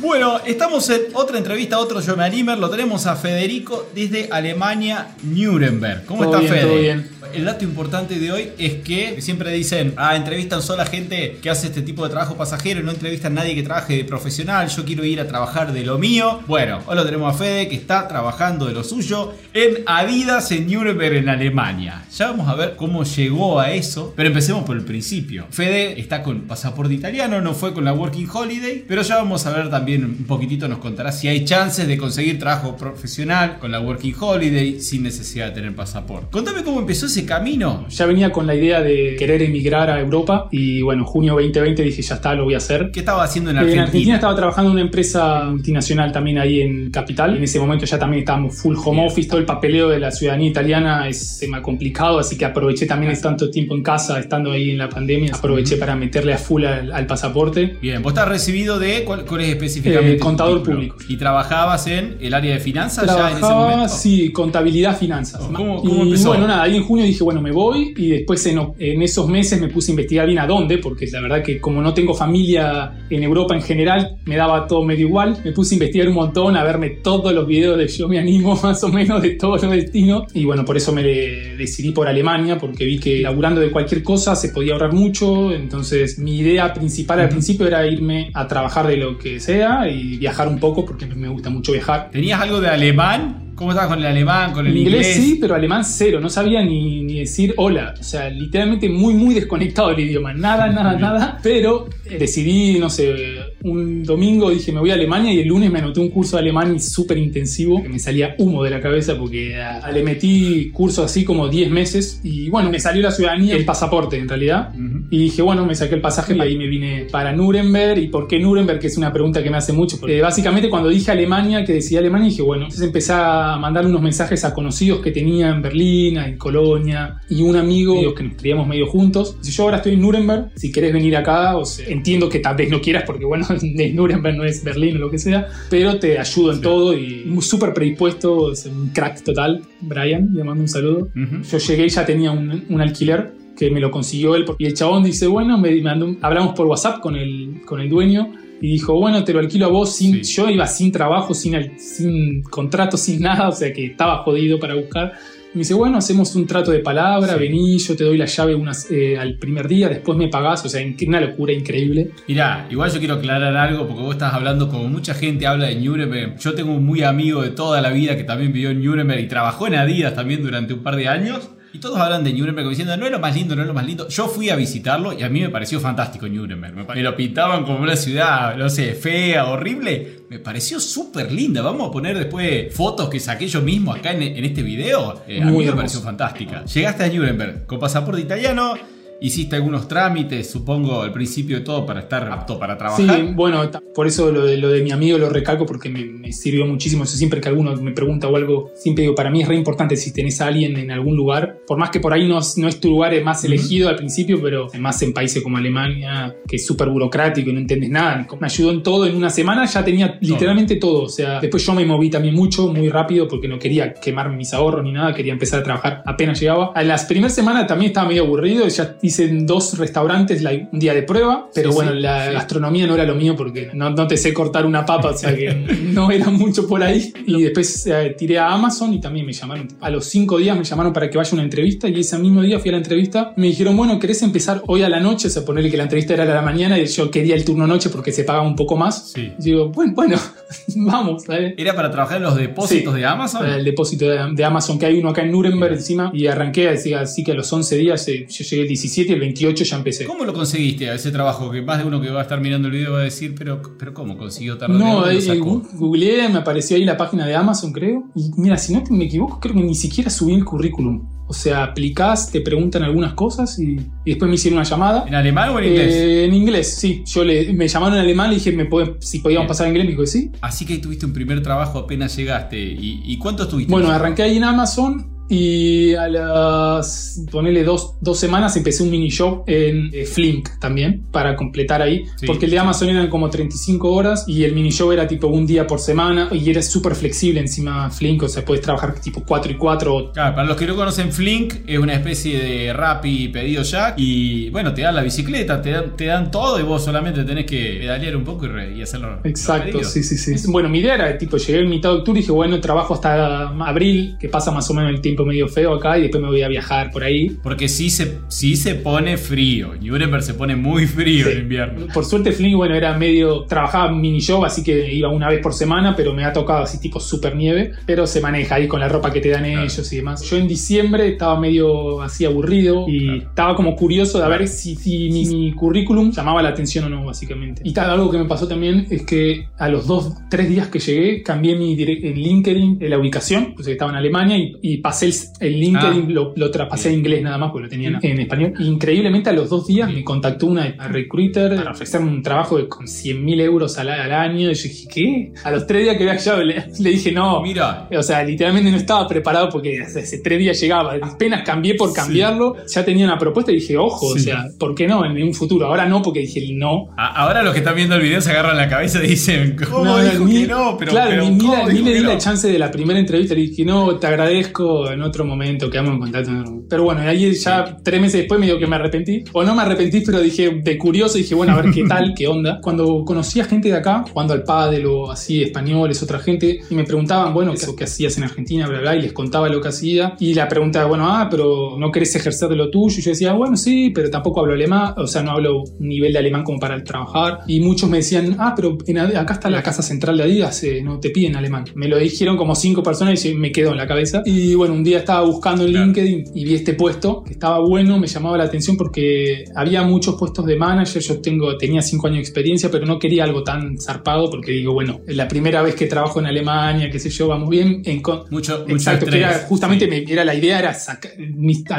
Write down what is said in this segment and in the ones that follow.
Bueno, estamos en otra entrevista, otro Yo Me Animer. Lo tenemos a Federico desde Alemania, Nuremberg. ¿Cómo Todo está bien, Fede? todo bien. El dato importante de hoy es que siempre dicen, ah, entrevistan solo a gente que hace este tipo de trabajo pasajero no entrevistan a nadie que trabaje de profesional. Yo quiero ir a trabajar de lo mío. Bueno, hoy lo tenemos a Fede que está trabajando de lo suyo en Adidas en Nuremberg, en Alemania. Ya vamos a ver cómo llegó a eso, pero empecemos por el principio. Fede está con pasaporte italiano, no fue con la Working Holiday, pero ya vamos a ver también un poquitito, nos contará si hay chances de conseguir trabajo profesional con la Working Holiday sin necesidad de tener pasaporte. Contame cómo empezó ese camino. Ya venía con la idea de querer emigrar a Europa y bueno, junio 2020 dije ya está, lo voy a hacer. ¿Qué estaba haciendo en En Argentina? Argentina estaba trabajando en una empresa multinacional también ahí en Capital. En ese momento ya también estábamos full home office. Todo el papeleo de la ciudadanía italiana es se me ha complicado, así que aproveché también tanto tiempo en casa, estando ahí en la pandemia, aproveché para meterle a full al, al pasaporte. Bien, vos estás recibido de cuál, cuál es específicamente Eh, contador público. Y trabajabas en el área de finanzas ya en ese Trabajaba, momento. sí, contabilidad, finanzas. ¿Cómo- cómo y empezó? bueno, nada, ahí en junio dije, bueno, me voy y después en, en esos meses me puse a investigar bien a dónde, porque la verdad que como no tengo familia en Europa en general, me daba todo medio igual. Me puse a investigar un montón, a verme todos los videos de Yo Me Animo, más o menos de todos los destinos. Y bueno, por eso me de- decidí por Alemania, porque vi que laburando de cualquier cosa se podía ahorrar mucho. Entonces mi idea principal al principio era irme a trabajar de lo que sea y viajar un poco, porque me gusta mucho viajar. ¿Tenías algo de alemán? ¿Cómo estabas con el alemán, con el inglés, inglés? sí, pero alemán cero. No sabía ni, ni decir hola. O sea, literalmente muy, muy desconectado del idioma. Nada, nada, nada. Pero decidí, no sé, un domingo dije me voy a Alemania y el lunes me anoté un curso de alemán súper intensivo que me salía humo de la cabeza porque a- le metí curso así como 10 meses y bueno, me salió la ciudadanía, el pasaporte en realidad. Y dije, bueno, me saqué el pasaje y ahí me vine para Nuremberg. ¿Y por qué Nuremberg? Que es una pregunta que me hace mucho. Porque básicamente cuando dije Alemania, que decía Alemania, dije, bueno, entonces empecé a mandar unos mensajes a conocidos que tenía en Berlín, en Colonia, y un amigo los que nos criamos medio juntos. Si yo ahora estoy en Nuremberg, si querés venir acá, o sea, entiendo que tal vez no quieras porque, bueno, de Nuremberg no es Berlín o lo que sea, pero te ayudo en Sí. todo y súper predispuesto, es un crack total. Brian, le mando un saludo. Ujú. Yo llegué y ya tenía un, un alquiler que me lo consiguió él. Y el chabón dice, bueno, me mandó hablamos por WhatsApp con el, con el dueño y dijo, bueno, te lo alquilo a vos. Sin, Sí. Yo iba sin trabajo, sin, sin contrato, sin nada, o sea que estaba jodido para buscar. Me dice, bueno, hacemos un trato de palabra, Sí. vení, yo te doy la llave unas, eh, al primer día, después me pagás, o sea, una locura increíble. Mirá, igual yo quiero aclarar algo porque vos estás hablando como mucha gente habla de Nuremberg. Yo tengo un muy amigo de toda la vida que también vivió en Nuremberg y trabajó en Adidas también durante un par de años. Y todos hablan de Nuremberg como diciendo, no es lo más lindo, no es lo más lindo. Yo fui a visitarlo y a mí me pareció fantástico Nuremberg. Me, lo pintaban como una ciudad, no sé, fea, horrible. Me pareció súper linda. Vamos a poner después fotos que saqué yo mismo acá en, en este video. Eh, a mí me pareció fantástica. Llegaste a Nuremberg con pasaporte italiano. Hiciste algunos trámites, supongo, al principio de todo para estar apto para Sí, trabajar. bueno, ta- por eso lo de, lo de mi amigo lo recalco porque me, me sirvió muchísimo. Siempre que alguno me pregunta o algo, siempre digo, para mí es re importante si tenés a alguien en algún lugar, por más que por ahí no, es- no es tu lugar es más elegido al principio, pero más en países como Alemania, que es súper burocrático y no entendés nada. Me ayudó en todo, en una semana ya tenía literalmente todo. O sea, después yo me moví también mucho, muy rápido, porque no quería quemar mis ahorros ni nada, quería empezar a trabajar apenas llegaba. A las primeras semanas también estaba medio aburrido, ya hice dos restaurantes la- un día de prueba, pero Sí, bueno, sí, la sí. gastronomía no era lo mío porque no, no te sé cortar una papa, o sea que no era mucho por ahí. Y después eh, tiré a Amazon y también me llamaron. A los cinco días me llamaron para que vaya a una entrevista y ese mismo día fui a la entrevista. Me dijeron, bueno, ¿querés empezar hoy a la noche? O sea, ponerle que la entrevista era a la mañana y yo quería el turno noche porque se pagaba un poco más. Sí. Y digo, bueno, bueno, vamos, ¿sabes? ¿Era para trabajar en los depósitos Sí. de Amazon? Para el depósito de, de Amazon que hay uno acá en Nuremberg encima y arranqué así, así que a los 11 días eh, yo llegué el 17 y el 28 ya empecé. ¿Cómo lo conseguiste a ese trabajo? Que más de uno que va a estar mirando el video va a decir, pero, pero ¿cómo consiguió tarde? ¿De No, eh, googleé, me apareció ahí la página de Amazon, creo. Y mira, si no me equivoco, creo que ni siquiera subí el currículum. O sea, aplicás, te preguntan algunas cosas y, y después me hicieron una llamada. ¿En alemán o en inglés? Eh, en inglés, sí. Yo le, me llamaron en alemán y dije me si podíamos Bien. pasar en inglés. Me dijo que sí. Así que tuviste un primer trabajo apenas llegaste. ¿Y, y cuánto estuviste? Bueno, arranqué ahí en Amazon y a las, ponele dos, dos semanas, empecé un mini show en eh, Flink también, para completar ahí. Sí. Porque el de Amazon eran como 35 horas y el mini show era tipo un día por semana y era súper flexible encima Flink, o sea, puedes trabajar tipo 4 y 4. Claro, para los que no conocen Flink, es una especie de Rappi pedido ya. Y bueno, te dan la bicicleta, te dan, te dan todo y vos solamente tenés que pedalear un poco y, re- y hacerlo. Exacto, sí, sí, sí. Bueno, mi idea era, tipo, llegué en mitad de octubre y dije, bueno, trabajo hasta abril, que pasa más o menos el tiempo medio feo acá, y después me voy a viajar por ahí. Porque sí se, sí se pone frío. Nuremberg se pone muy frío Sí. en invierno. Por suerte, Flink, bueno, era medio. Trabajaba mini job, así que iba una vez por semana, pero me ha tocado así tipo super nieve. Pero se maneja ahí con la ropa que te dan Claro. ellos y demás. Yo en diciembre estaba medio así aburrido y Claro. estaba como curioso de Claro. ver si, si mi, mi currículum llamaba la atención o no, básicamente. Y tal, algo que me pasó también es que a los dos, tres días que llegué, cambié mi direct- en LinkedIn eh, la ubicación, pues estaba en Alemania y, y pasé el, LinkedIn, Ah. lo, lo traspasé a inglés nada más, porque lo tenía en, en español. Increíblemente, a los dos días me contactó una recruiter para ofrecerme un trabajo de con 100 mil euros al, al año. Y yo dije, ¿qué? A los tres días que había llegado le, le dije, no. Mira, O sea, literalmente no estaba preparado porque hace, tres días llegaba. Apenas cambié por Sí. cambiarlo. Ya tenía una propuesta y dije, ojo, Sí. o sea, ¿por qué no? En un futuro. Ahora no, porque dije no. a- ahora los que están viendo el video se agarran la cabeza y dicen, ¿cómo No, dijo ni- que no? Pero, claro, pero ni, ni ¿cómo la- ni dijo le di no? la chance de la primera entrevista. Le dije, no, te agradezco en otro momento, quedamos en contacto. Pero bueno, ahí ya tres meses después me digo que me arrepentí. O no me arrepentí, pero dije de curioso, dije, bueno, a ver qué tal, qué onda. Cuando conocí a gente de acá, jugando al pádel o así, españoles, otra gente, y me preguntaban, bueno, ¿qué, qué hacías en Argentina? Bla, bla, y les contaba lo que hacía. Y la pregunta, bueno, ah, pero no querés ejercer de lo tuyo. Y yo decía, bueno, sí, pero tampoco hablo alemán, o sea, no hablo nivel de alemán como para trabajar. Y muchos me decían, ah, pero en acá está la casa central de Adidas, eh, no te piden alemán. Me lo dijeron como cinco personas y me quedó en la cabeza. Y bueno, un día estaba buscando en Claro. LinkedIn y vi este puesto que estaba bueno, me llamaba la atención porque había muchos puestos de manager. Yo tengo, tenía cinco años de experiencia, pero no quería algo tan zarpado porque digo, bueno, es la primera vez que trabajo en Alemania, qué sé yo, vamos bien. En con- Mucho, mucho Exacto, que estrés. era, justamente Sí. me- era la idea, era sacar,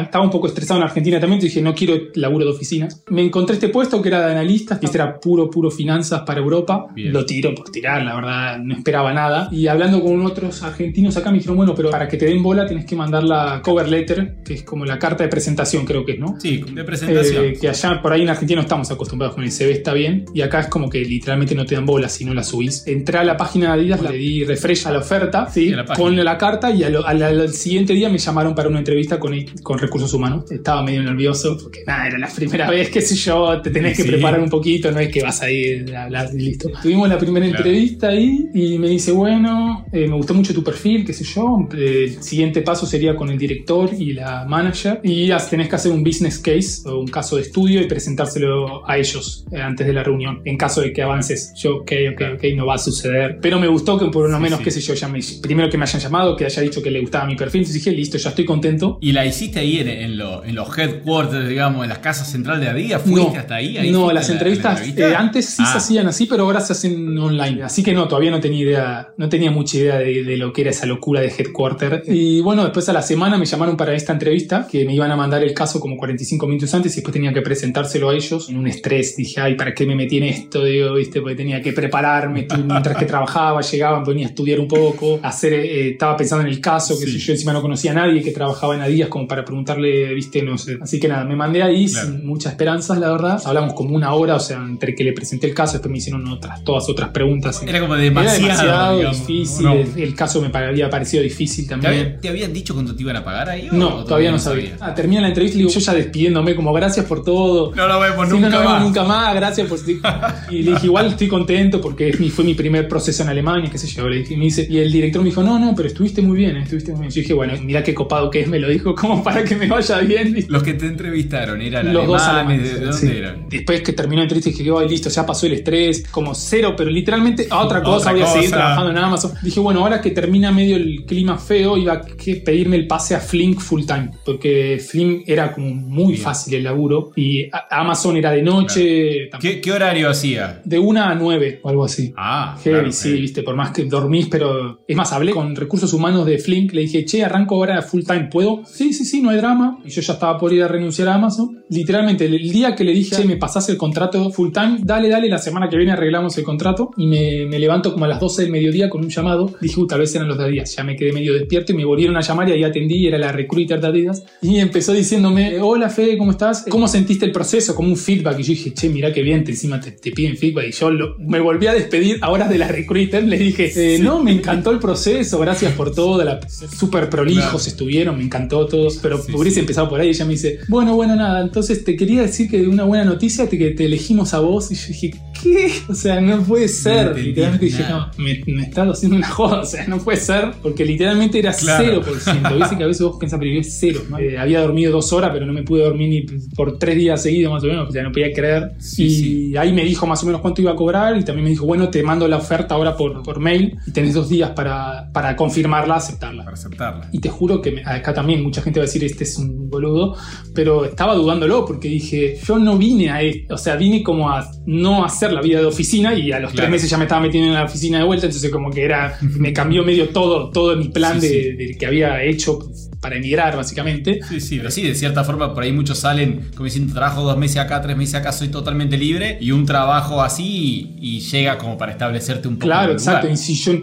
estaba un poco estresado en Argentina también, dije, no quiero laburo de oficinas. Me encontré este puesto que era de analista, que este era puro, puro finanzas para Europa. Bien. Lo tiro por tirar, la verdad, no esperaba nada. Y hablando con otros argentinos acá me dijeron, bueno, pero para que te den bola tenés que mandar la cover letter, que es como la carta de presentación, creo que es, ¿no? Sí, de presentación. Eh, que allá por ahí en Argentina no estamos acostumbrados con el CV está bien y acá es como que literalmente no te dan bola si no la subís. Entré a la página de Adidas, le di refresh a la oferta, sí, la con la carta y lo- al, al siguiente día me llamaron para una entrevista con, con recursos humanos. Estaba medio nervioso porque nada, era la primera vez, qué sé yo, te tenés que preparar un poquito, no es que vas a ir a hablar y listo. Tuvimos la primera Claro. entrevista ahí y me dice, bueno, eh, me gustó mucho tu perfil, qué sé yo, eh, el siguiente paso sería con el director y la manager y tenés que hacer un business case o un caso de estudio y presentárselo a ellos eh, antes de la reunión en caso de que avances. Yo, ok, ok, ok, no va a suceder. Pero me gustó que por lo Sí, menos, sí. qué sé yo, ya me, primero que me hayan llamado, que haya dicho que le gustaba mi perfil, entonces dije, listo, ya estoy contento. ¿Y la hiciste ahí en, en lo- en los headquarters, digamos, en las casas central de Adidas? ¿Fuiste No, hasta ahí? ¿Ahí no, las la- la entrevistas entrevista? eh, antes sí se Ah. hacían así, pero ahora se hacen online. Así que no, todavía no tenía idea, no tenía mucha idea de, de lo que era esa locura de headquarter. Y bueno, después a la semana me llamaron para esta entrevista, que me iban a mandar el caso como 45 minutos antes y después tenía que presentárselo a ellos en un estrés. Dije, ay, ¿para qué me metí en esto? Digo, ¿viste? Porque tenía que prepararme. Mientras que trabajaba, llegaban, venía a estudiar un poco, hacer, eh, estaba pensando en el caso, que Sí. yo encima no conocía a nadie que trabajaba en Adidas como para preguntarle, ¿viste? No sé. Así que nada, me mandé ahí Claro. sin muchas esperanzas, la verdad. Hablamos como una hora, o sea, entre que le presenté el caso, después me hicieron otras, todas otras preguntas. Era como Era demasiado. digamos, difícil, ¿no? el, el caso me había parecido difícil ¿Te, también. te habían dicho cuánto te iban a pagar ahí? o No, todavía no sabía. Ah, termina la entrevista y digo, yo ya despidiéndome, como gracias por todo. No lo vemos Sí, nunca no, no, más. nunca más, gracias por Y le dije, igual estoy contento porque es mi- fue mi primer proceso en Alemania, qué sé yo. Le dije, y me dice, y el director me dijo, no, no, pero estuviste muy bien, eh, estuviste muy bien. Yo dije, bueno, mira qué copado que es, me lo dijo como para que me vaya bien. Los que te entrevistaron eran Los dos alemanes, alemanes. ¿de dónde sí. eran? Después que terminó la entrevista dije, "Ay, listo, ya pasó el estrés, como cero, pero literalmente a otra cosa, Otra voy a seguir trabajando en Amazon. Dije, bueno, ahora que termina medio el clima feo, iba, que pedirme el pase a Flink full time, porque Flink era como muy Bien. fácil el laburo y Amazon era de noche, tam- ¿Qué, qué horario hacía? de una a nueve o algo así. Ah, Heavy, claro, sí, heavy. viste, por más que dormís, pero. Es más, hablé con recursos humanos de Flink, le dije, che, arranco ahora full time, ¿puedo? Sí, sí, sí, no hay drama. Y yo ya estaba por ir a renunciar a Amazon. Literalmente, el día que le dije, che, me pasás el contrato full time, dale, dale, la semana que viene arreglamos el contrato. Y me, me levanto como a las 12 del mediodía con un llamado. Dije, uh, tal vez eran los de Adidas. Ya me quedé medio despierto y me volvieron a llamar y ahí atendí, y era la recruiter de Adidas. Y empezó diciéndome, hola Fede, ¿cómo estás? ¿Cómo sentiste el proceso? Como un feedback. Y yo dije, che, mira qué bien, te, encima te, te piden feedback. Y yo lo- me volví a despedir a horas de la recruiter. Le dije, eh, no, me encantó el proceso, gracias por todo. La, súper prolijos Claro. estuvieron, me encantó todo. Pero Sí, hubiese sí. empezado por ahí. Y ella me dice, bueno, bueno, nada. Entonces te quería decir que una buena noticia, te- que te elegimos a vos. Y yo dije, ¿qué? O sea, no puede ser. literalmente dije, no, me, me estás haciendo una joda. O sea, no puede ser. Porque literalmente era Claro. 0%. Viste que a veces vos pensás, pero es cero. ¿no? Eh, había dormido dos horas, pero no me pude dormir ni por tres días seguidos más o menos. O sea, no podía creer. Sí, y sí. ahí me dijo más o menos cuánto iba a cobrar. Y también me dijo, bueno, te mando la oferta ahora por, por mail. Y tenés dos días para, para confirmarla, aceptarla. Para aceptarla. Y te juro que me- acá también mucha gente va a decir este es un boludo, pero estaba dudándolo porque dije, yo no vine a esto, o sea, vine como a no hacer la vida de oficina y a los Claro. tres meses ya me estaba metiendo en la oficina de vuelta, entonces como que era, me cambió medio todo, todo mi plan Sí, de, sí. de que había hecho para emigrar básicamente. Sí, sí, pero sí, de cierta forma por ahí muchos salen como diciendo trabajo dos meses acá, tres meses acá, soy totalmente libre y un trabajo así y, y llega como para establecerte un poco. Claro, exacto. lugar. Y si yo,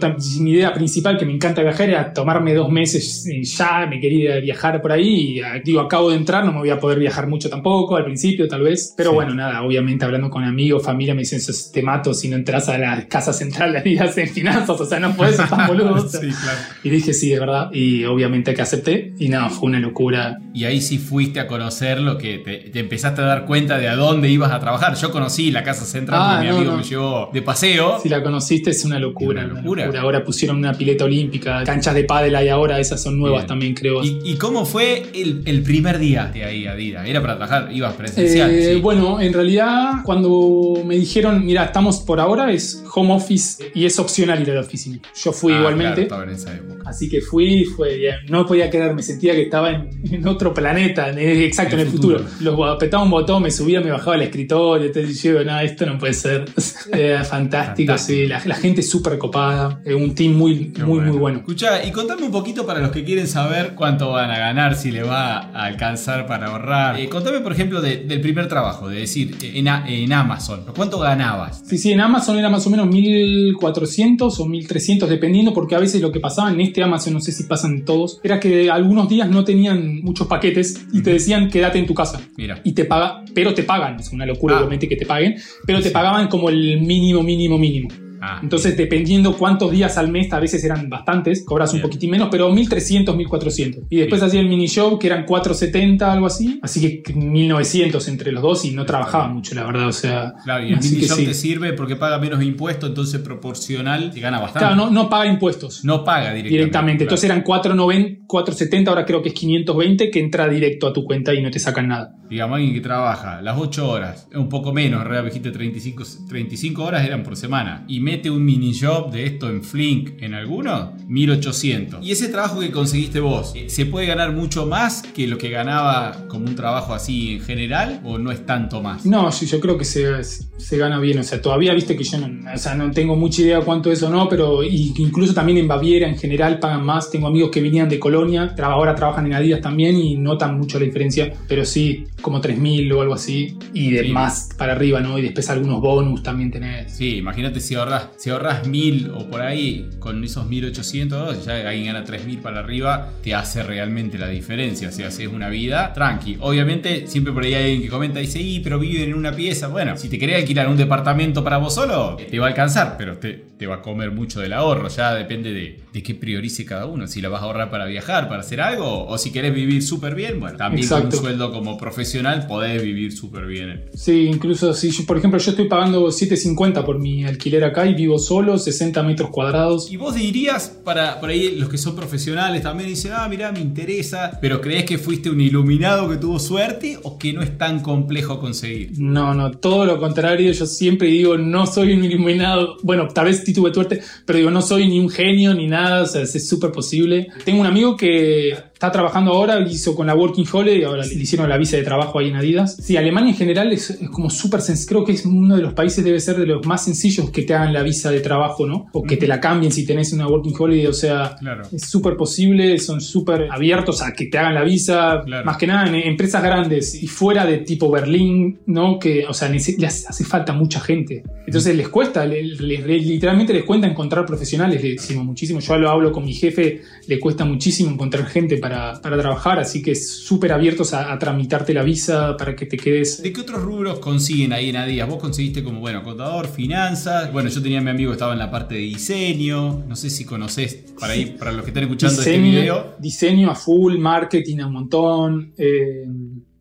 mi idea principal que me encanta viajar era tomarme dos meses eh, ya, me quería viajar por ahí. Y ah, digo, acabo de entrar, no me voy a poder viajar mucho tampoco, al principio tal vez. Pero Sí. bueno, nada, obviamente hablando con amigos, familia, me dicen, "Sos- te mato si no entras a la casa central de Adidas en finanzas, o sea, no puedes ser tan boludo. Sí, claro. Y dije, sí, es verdad. Y obviamente que acepté. Y no, fue una locura. Y ahí sí fuiste a conocer lo que te, te empezaste a dar cuenta de a dónde ibas a trabajar. Yo conocí la casa central Ah, porque mi amigo no. me llevó de paseo. Si la conociste, es una locura. Una una locura. Ahora pusieron una pileta olímpica, canchas de pádel hay ahora, esas son nuevas Bien. también, creo. ¿Y, y cómo fue el, el primer día de ahí, Adidas? ¿Era para trabajar? ¿Ibas presencial? Eh, sí. Bueno, en realidad cuando me dijeron, mira, estamos por ahora, es home office y es opcional ir a la oficina. Yo fui Ah, igualmente. claro, estaba en esa época. Así que fui, fue. No podía creer, me sentía que estaba en, en otro planeta, en- exacto, En en el futuro. futuro. Los apretaba un botón, me subía, me bajaba al escritorio, digo, no, esto no puede ser. Era fantástico, Fantástico. sí. La, la gente súper copada, eh, un team muy, Qué muy, muy bueno. Escucha, y contame un poquito para los que quieren saber cuánto van a ganar, si le va a alcanzar para ahorrar. Eh, contame, por ejemplo, de- del primer trabajo, de decir, en, Amazon, ¿cuánto ganabas? Sí, sí, en Amazon era más o menos 1400 o 1300, dependiendo, porque a veces lo que pasaba en este Amazon, no sé si pasan todos, era que algunos días no tenían muchos paquetes y te decían quédate en tu casa. Mira. Y te paga, pero te pagan, es una locura Ah. obviamente que te paguen, pero te pagaban como el mínimo, mínimo, mínimo. Ah, Entonces, dependiendo cuántos días al mes, a veces eran bastantes, cobras un poquitín menos, pero 1300, 1400. Y después hacía el mini show, que eran 470, algo así. Así que 1900 entre los dos y no trabajaba mucho, la verdad. O sea, claro, y el mini sí. te sirve porque paga menos impuestos, entonces proporcional te gana bastante. Claro, no, no paga impuestos. No paga directamente. directamente. claro. Entonces eran 490, 470, ahora creo que es 520 que entra directo a tu cuenta y no te sacan nada. Digamos, alguien que trabaja las 8 horas, un poco menos, en realidad dijiste 35, 35 horas eran por semana, y mete un mini job de esto en Flink en alguno, 1800. Y ese trabajo que conseguiste vos, eh, ¿se puede ganar mucho más que lo que ganaba como un trabajo así en general o no es tanto más? No, sí, yo creo que se, se gana bien. O sea, todavía viste que yo no, o sea, no tengo mucha idea cuánto es o no, pero incluso también en Baviera en general pagan más. Tengo amigos que venían de Colonia, ahora trabajan en Adidas también y notan mucho la diferencia, pero sí, como 3.000 o algo así, y de Sí. más para arriba, ¿no? Y después algunos bonus también tenés. Sí, imagínate si ahorras, si ahorras 1000 o por ahí con esos 1800, ya alguien gana 3000 para arriba, te hace realmente la diferencia. Si haces una vida tranqui. Obviamente, siempre por ahí hay alguien que comenta y dice, "Y, pero viven en una pieza. Bueno, si te querés alquilar un departamento para vos solo, te va a alcanzar, pero te, te va a comer mucho del ahorro. Ya depende de, de qué priorice cada uno. Si la vas a ahorrar para viajar, para hacer algo, o si querés vivir súper bien, bueno, también con un sueldo como profesional podés vivir súper bien. Sí, incluso si yo, por ejemplo, yo estoy pagando 7.50 por mi alquiler acá vivo solo, 60 metros cuadrados. ¿Y vos dirías, para por ahí los que son profesionales también dicen, ah, mira, me interesa, pero crees que fuiste un iluminado que tuvo suerte o que no es tan complejo conseguir? No, no, todo lo contrario, yo siempre digo, no soy un iluminado, bueno, tal vez sí tuve suerte, pero digo, no soy ni un genio ni nada, o sea, es súper posible. Tengo un amigo que está trabajando ahora, hizo con la Working Holiday, ahora le hicieron la visa de trabajo ahí en Adidas. Sí, Alemania en general es, es como súper sencillo, creo que es uno de los países, debe ser de los más sencillos que te hagan la visa de trabajo, ¿no? O que te la cambien si tenés una Working Holiday, o sea, Claro. es súper posible, son súper abiertos a que te hagan la visa, Claro. más que nada en empresas grandes y fuera de tipo Berlín, ¿no? Que, o sea, les hace falta mucha gente. Entonces les cuesta, literalmente les cuesta encontrar profesionales, le decimos muchísimo. Yo lo hablo con mi jefe, le cuesta muchísimo encontrar gente para, para trabajar, así que súper abiertos a, a tramitarte la visa para que te quedes. ¿De qué otros rubros consiguen ahí en Adidas? Vos conseguiste como, bueno, contador, finanzas. Bueno, yo tenía a mi amigo que estaba en la parte de diseño. No sé si conocés, para, ahí, para los que están escuchando este Diseño, video. diseño a full, marketing a un montón. eh,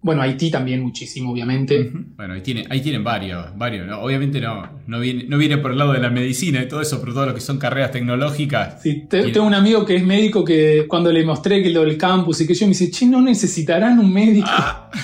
bueno, Haití también muchísimo, obviamente. Bueno, ahí, tiene, ahí tienen varios, varios. ¿no? Obviamente no, no, viene, no viene por el lado de la medicina y todo eso, pero todo lo que son carreras tecnológicas. Sí, te- Tiene- tengo un amigo que es médico que cuando le mostré que lo del campus y que yo me dice, che, ¿no necesitarán un médico? Ah.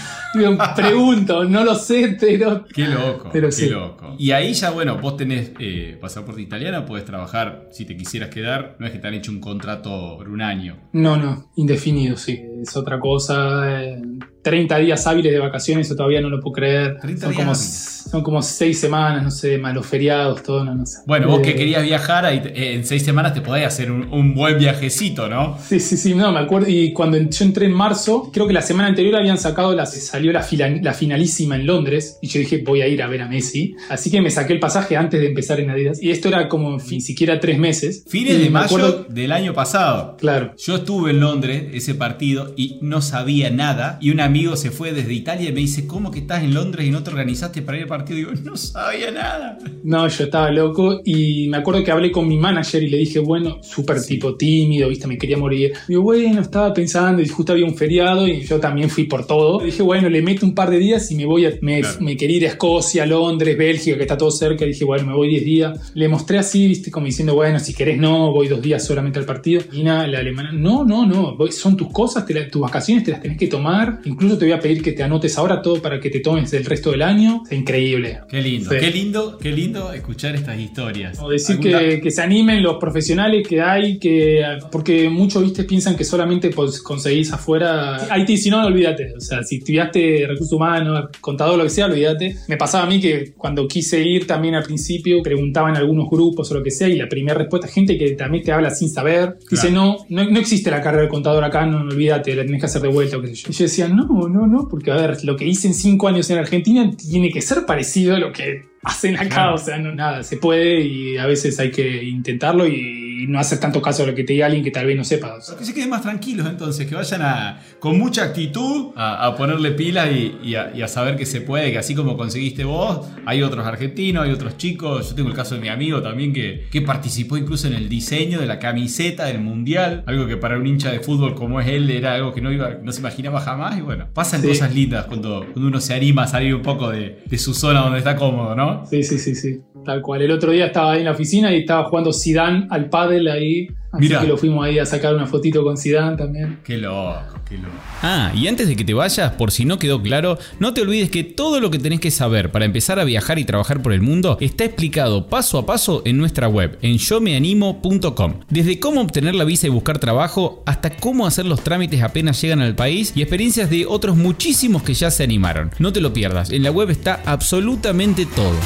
Pregunto, no lo sé, pero... Qué loco, Pero qué sí. loco. Y ahí ya, bueno, vos tenés eh, pasaporte italiano, puedes trabajar si te quisieras quedar. No es que te han hecho un contrato por un año. No, no, indefinido, sí. Es otra cosa. eh, 30 días hábiles de vacaciones, eso todavía no lo puedo creer. 30 Son días como, hábiles. son como 6 semanas, no sé, más los feriados, todo, no, no sé. Bueno, vos Eh, que querías viajar, eh, en seis semanas te podés hacer un, un buen viajecito, ¿no? Sí, sí, sí, no, me acuerdo. Y cuando yo entré en marzo, creo que la semana anterior habían sacado, la, salió la, fila- la finalísima en Londres. Y yo dije, voy a ir a ver a Messi. Así que me saqué el pasaje antes de empezar en Adidas. Y esto era como ni siquiera tres meses. Fines Y de mayo acuerdo- del año pasado. Claro. Yo estuve en Londres ese partido y no sabía nada. Y un amigo se fue desde Italia y me dice, ¿cómo que estás en Londres y no te organizaste para ir al partido? Y digo, no sabía nada. No, yo estaba loco y me acuerdo que hablé con mi manager y le dije, bueno, súper tipo tímido, viste, me quería morir. Digo, bueno, estaba pensando y justo había un feriado y yo también fui por todo. Dije, bueno, le meto un par de días y me voy a, me, Claro. me quería ir a Escocia, Londres, Bélgica, que está todo cerca. Dije, bueno, me voy 10 días. Le mostré así, viste, como diciendo, bueno, si querés no, voy dos días solamente al partido. Y nada, la alemana, no, no, no, son tus cosas, te la- tus vacaciones te las tenés que tomar. Incluso te voy a pedir que te anotes ahora todo para que te tomes el resto del año. Es increíble. Qué lindo, Sí. qué lindo, qué lindo escuchar estas historias. O decir ¿Alguna- que, que se animen los profesionales que hay, que porque muchos viste piensan que solamente pues, conseguís afuera. Haití, si no, olvídate. O sea, si estudiaste recursos humanos, contador, lo que sea, olvídate. Me pasaba a mí que cuando quise ir también al principio, preguntaban en algunos grupos o lo que sea, y la primera respuesta, gente que también te habla sin saber, dice: no, no, no existe la carrera de contador acá, no, olvídate, la tenés que hacer de vuelta o qué sé yo. Y yo decía: no, no, no, porque a ver, lo que hice en cinco años en Argentina tiene que ser parecido a lo que hacen acá, Claro. o sea, no, nada, se puede y a veces hay que intentarlo y no hacer tanto caso a lo que te diga alguien que tal vez no sepa. o sea. Que se queden más tranquilos entonces, que vayan a, con mucha actitud a, a ponerle pilas y, y a, y a saber que se puede, que así como conseguiste vos, hay otros argentinos, hay otros chicos. Yo tengo el caso de mi amigo también que, que participó incluso en el diseño de la camiseta del mundial, algo que para un hincha de fútbol como es él era algo que no, iba, no se imaginaba jamás. Y bueno, pasan Sí. cosas lindas cuando, cuando uno se anima a salir un poco de, de su zona donde está cómodo, ¿no? Sí, sí, sí, sí. Tal cual. El otro día estaba ahí en la oficina y estaba jugando Zidane al pádel ahí. Así Mirá. que lo fuimos ahí a sacar una fotito con Zidane también. Qué loco, qué loco. Ah, y antes de que te vayas, por si no quedó claro, no te olvides que todo lo que tenés que saber para empezar a viajar y trabajar por el mundo está explicado paso a paso en nuestra web, en yomeanimo.com. Desde cómo obtener la visa y buscar trabajo, hasta cómo hacer los trámites apenas llegan al país y experiencias de otros muchísimos que ya se animaron. No te lo pierdas, en la web está absolutamente todo.